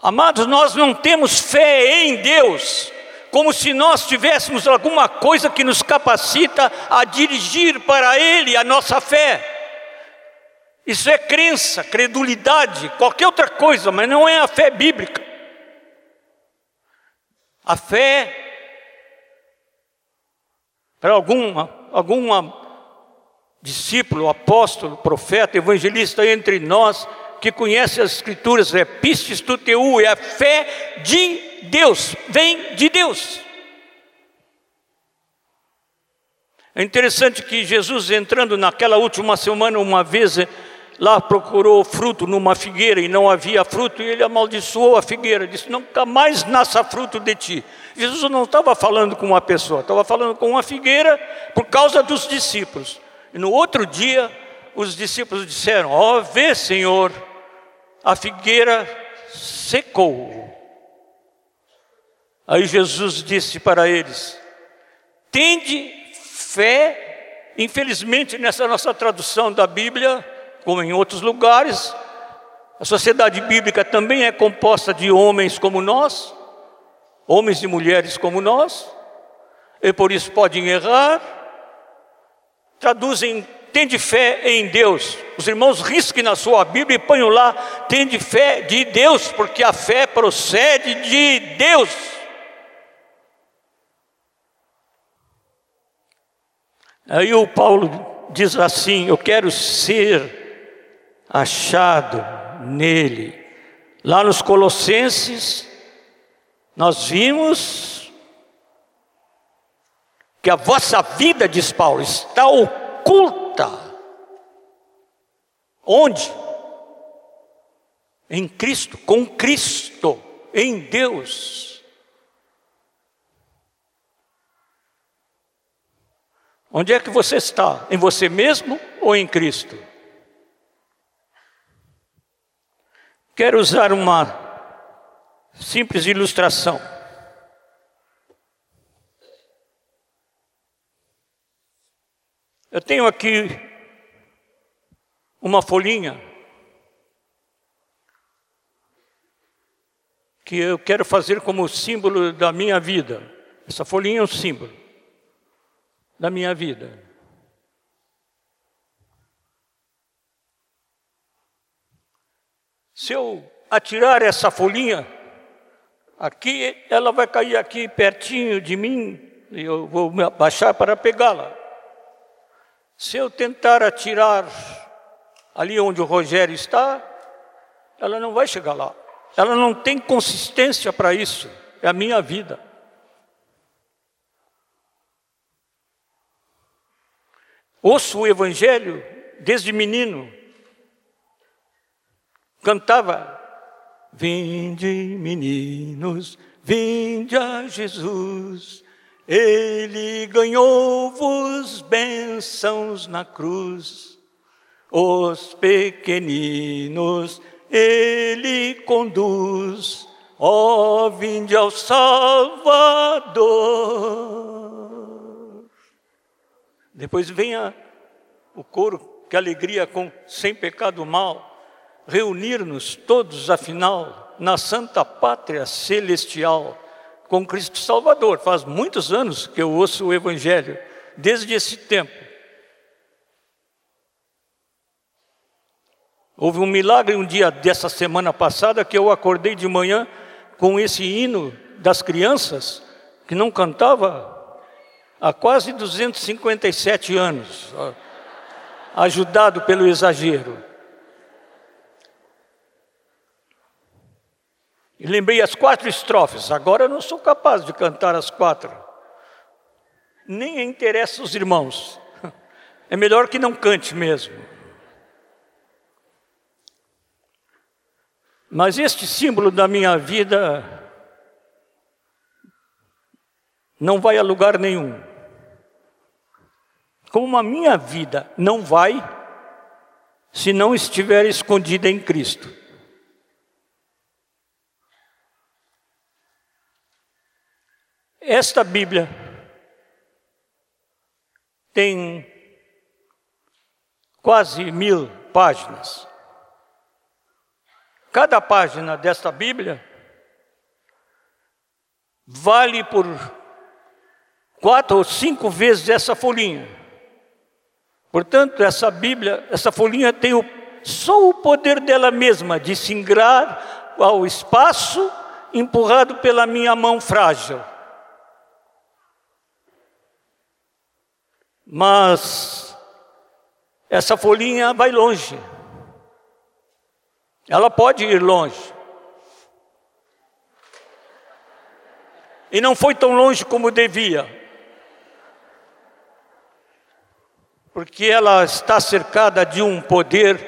Amados, nós não temos fé em Deus, como se nós tivéssemos alguma coisa que nos capacita a dirigir para Ele a nossa fé. Isso é crença, credulidade, qualquer outra coisa, mas não é a fé bíblica. A fé, para alguma, alguma discípulo, apóstolo, profeta, evangelista entre nós, que conhece as escrituras, é pistis tu teu, é a fé de Deus, vem de Deus. É interessante que Jesus, entrando naquela última semana, uma vez lá procurou fruto numa figueira e não havia fruto, e ele amaldiçoou a figueira, disse: Nunca mais nasça fruto de ti. Jesus não estava falando com uma pessoa, estava falando com uma figueira por causa dos discípulos. E no outro dia, os discípulos disseram: Ó, oh, vê, Senhor, a figueira secou. Aí Jesus disse para eles: Tende fé, infelizmente, nessa nossa tradução da Bíblia, como em outros lugares, a sociedade bíblica também é composta de homens como nós, homens e mulheres como nós, e por isso podem errar, traduzem tende fé em Deus. Os irmãos risquem na sua Bíblia e ponham lá, tende fé de Deus, porque a fé procede de Deus. Aí o Paulo diz assim: Eu quero ser achado nele. Lá nos Colossenses, nós vimos que a vossa vida, diz Paulo, está oculta. Onde? Em Cristo, com Cristo, em Deus. Onde é que você está? Em você mesmo ou em Cristo? Quero usar uma simples ilustração. Eu tenho aqui uma folhinha que eu quero fazer como símbolo da minha vida. Essa folhinha é um símbolo da minha vida. Se eu atirar essa folhinha, aqui, ela vai cair aqui pertinho de mim, e eu vou me abaixar para pegá-la. Se eu tentar atirar ali onde o Rogério está, ela não vai chegar lá. Ela não tem consistência para isso. É a minha vida. Ouço o Evangelho desde menino. Cantava: Vinde, meninos, vinde a Jesus. Ele ganhou-vos bênçãos na cruz. Os pequeninos ele conduz. Ó, oh, vinde ao Salvador. Depois venha o coro, que alegria com sem pecado mal, reunir-nos todos, afinal, na santa pátria celestial, com Cristo Salvador. Faz muitos anos que eu ouço o Evangelho, desde esse tempo. Houve um milagre um dia dessa semana passada que eu acordei de manhã com esse hino das crianças que não cantava há quase 257 anos, ajudado pelo exagero. E lembrei as quatro estrofes, agora eu não sou capaz de cantar as quatro. Nem interessa os irmãos. É melhor que não cante mesmo. Mas este símbolo da minha vida não vai a lugar nenhum como a minha vida não vai se não estiver escondida em Cristo. Esta Bíblia tem quase mil páginas. Cada página desta Bíblia vale por quatro ou cinco vezes essa folhinha. Portanto, essa Bíblia, essa folhinha tem o, só o poder dela mesma de singrar ao espaço empurrado pela minha mão frágil. Mas essa folhinha vai longe. Ela pode ir longe. E não foi tão longe como devia. Porque ela está cercada de um poder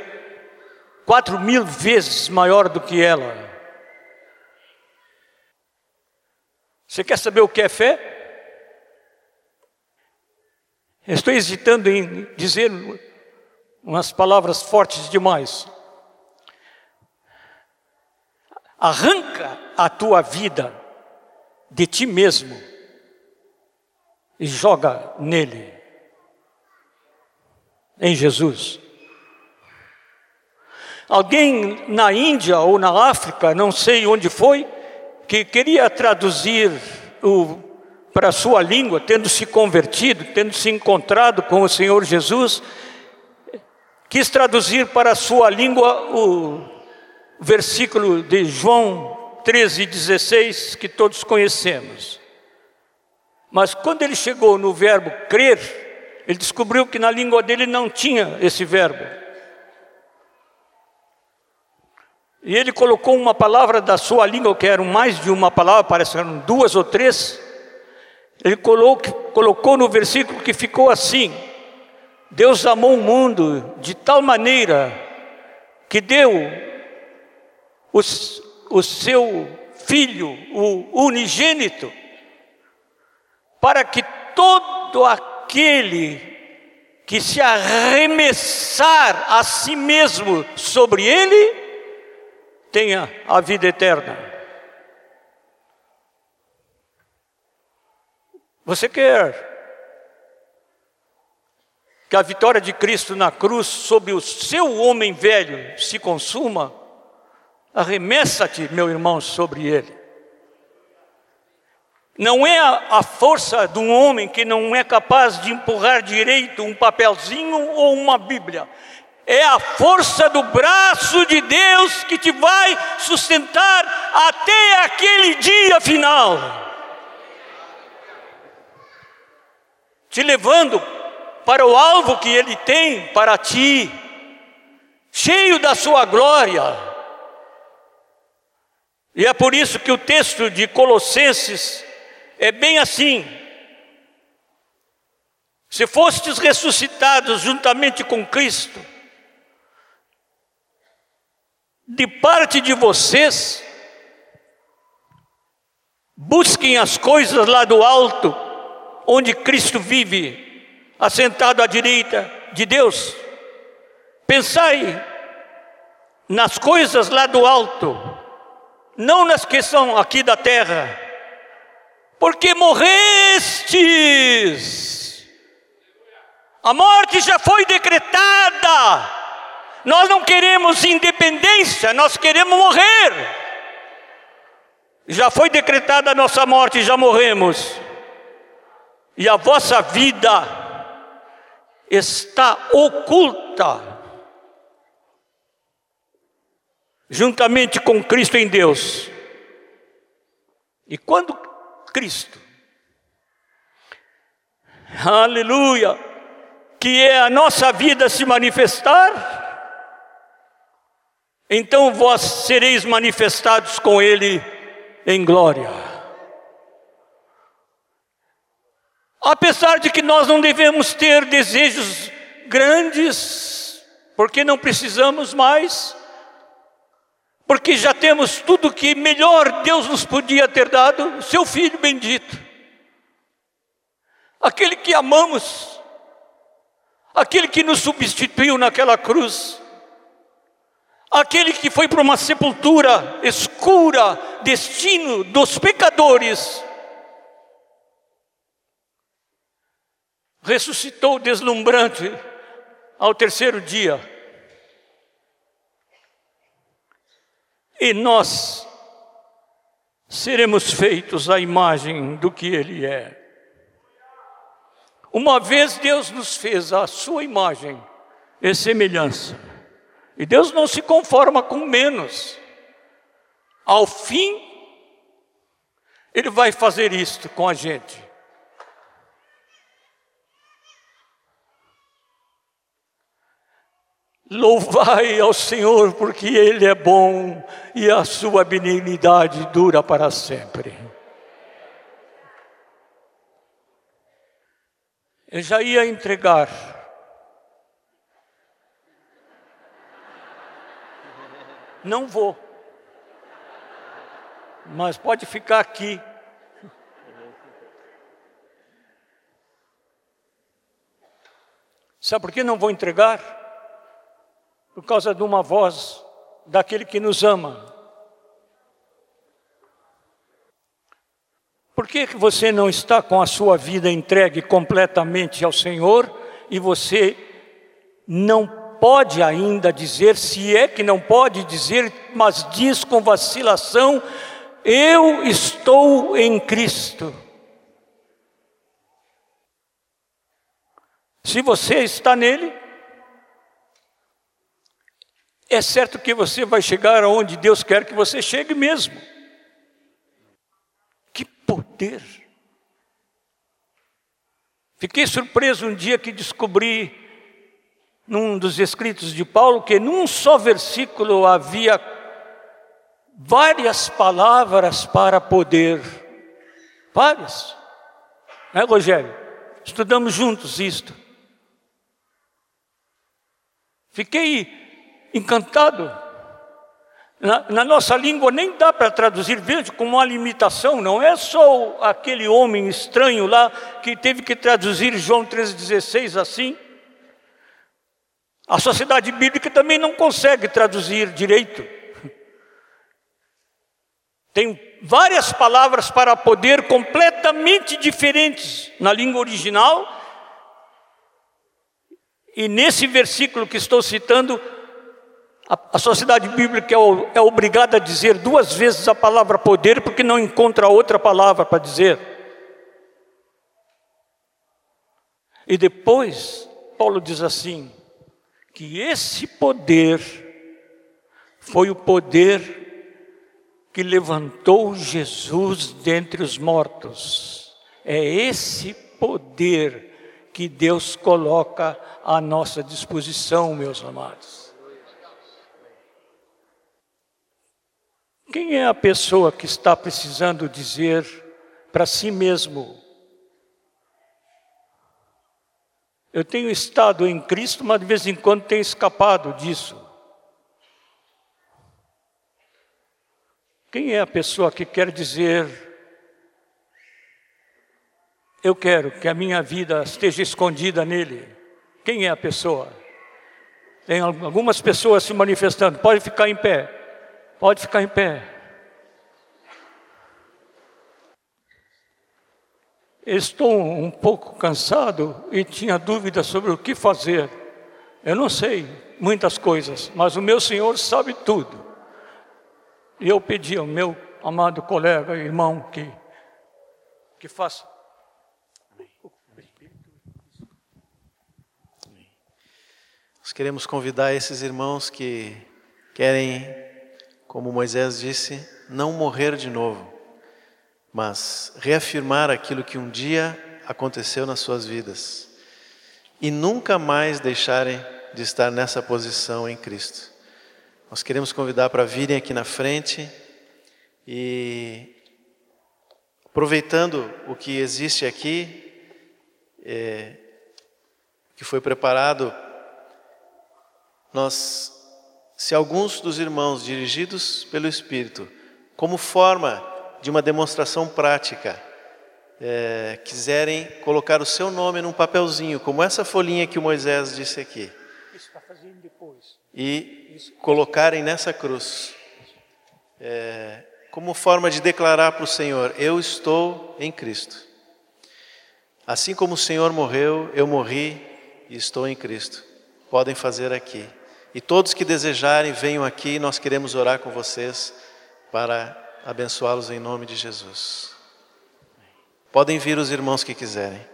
quatro mil vezes maior do que ela. Você quer saber o que é fé? Estou hesitando em dizer umas palavras fortes demais. Arranca a tua vida de ti mesmo e joga nele, em Jesus. Alguém na Índia ou na África, não sei onde foi, que queria traduzir o para a sua língua, tendo se convertido, tendo se encontrado com o Senhor Jesus, quis traduzir para a sua língua o versículo de João 13, 16, que todos conhecemos. Mas quando ele chegou no verbo crer, ele descobriu que na língua dele não tinha esse verbo. E ele colocou uma palavra da sua língua, que eram mais de uma palavra, parece que eram duas ou três, ele colocou no versículo que ficou assim: Deus amou o mundo de tal maneira que deu o, o seu Filho, o unigênito, para que todo aquele que se arremessar a si mesmo sobre ele tenha a vida eterna. Você quer que a vitória de Cristo na cruz sobre o seu homem velho se consuma? Arremessa-te, meu irmão, sobre ele. Não é a, força de um homem que não é capaz de empurrar direito um papelzinho ou uma Bíblia. É a força do braço de Deus que te vai sustentar até aquele dia final. te levando para o alvo que Ele tem para ti, cheio da sua glória. E é por isso que o texto de Colossenses é bem assim. Se fostes ressuscitados juntamente com Cristo, de parte de vocês, busquem as coisas lá do alto, onde Cristo vive, assentado à direita de Deus. Pensai nas coisas lá do alto, não nas que são aqui da terra, porque morrestes, a morte já foi decretada, nós não queremos independência, nós queremos morrer. Já foi decretada a nossa morte, já morremos e a vossa vida está oculta juntamente com Cristo em Deus. E quando Cristo, aleluia, que é a nossa vida se manifestar, então vós sereis manifestados com Ele em glória. Apesar de que nós não devemos ter desejos grandes, porque não precisamos mais, porque já temos tudo que melhor Deus nos podia ter dado, seu Filho bendito, aquele que amamos, aquele que nos substituiu naquela cruz, aquele que foi para uma sepultura escura, destino dos pecadores, ressuscitou deslumbrante ao terceiro dia. E nós seremos feitos à imagem do que Ele é. Uma vez Deus nos fez a sua imagem e semelhança, e Deus não se conforma com menos. Ao fim, Ele vai fazer isto com a gente. Louvai ao Senhor, porque Ele é bom e a sua benignidade dura para sempre. Eu já ia entregar. Não vou. Mas pode ficar aqui. Sabe por que não vou entregar? Por causa de uma voz daquele que nos ama. Por que, que você não está com a sua vida entregue completamente ao Senhor e você não pode ainda dizer, se é que não pode dizer, mas diz com vacilação: Eu estou em Cristo. Se você está nele, é certo que você vai chegar aonde Deus quer que você chegue mesmo. Que poder! Fiquei surpreso um dia que descobri, num dos escritos de Paulo, que num só versículo havia várias palavras para poder. Várias. Né, Rogério? Estudamos juntos isto. Fiquei encantado. Na, na, nossa língua nem dá para traduzir, veja como uma limitação, não é só aquele homem estranho lá que teve que traduzir João 3,16 assim. A sociedade bíblica também não consegue traduzir direito. Tem várias palavras para poder completamente diferentes na língua original. E nesse versículo que estou citando, a, sociedade bíblica é, é obrigada a dizer duas vezes a palavra poder, porque não encontra outra palavra para dizer. E depois, Paulo diz assim: que esse poder foi o poder que levantou Jesus dentre os mortos. É esse poder que Deus coloca à nossa disposição, meus amados. Quem é a pessoa que está precisando dizer para si mesmo: Eu tenho estado em Cristo, mas de vez em quando tenho escapado disso? Quem é a pessoa que quer dizer: Eu quero que a minha vida esteja escondida nele? Quem é a pessoa? Tem algumas pessoas se manifestando, pode ficar em pé. Pode ficar em pé. Estou um pouco cansado e tinha dúvida sobre o que fazer. Eu não sei muitas coisas, mas o meu Senhor sabe tudo. E eu pedi ao meu amado colega, irmão, que, que faça. Nós queremos convidar esses irmãos que querem como Moisés disse, não morrer de novo, mas reafirmar aquilo que um dia aconteceu nas suas vidas e nunca mais deixarem de estar nessa posição em Cristo. Nós queremos convidar para virem aqui na frente e, aproveitando o que existe aqui, é, que foi preparado, nós se alguns dos irmãos dirigidos pelo Espírito, como forma de uma demonstração prática, é, quiserem colocar o seu nome num papelzinho, como essa folhinha que o Moisés disse aqui, e colocarem nessa cruz, é, como forma de declarar para o Senhor: Eu estou em Cristo. Assim como o Senhor morreu, eu morri e estou em Cristo. Podem fazer aqui. E todos que desejarem, venham aqui, nós queremos orar com vocês para abençoá-los em nome de Jesus. Podem vir os irmãos que quiserem.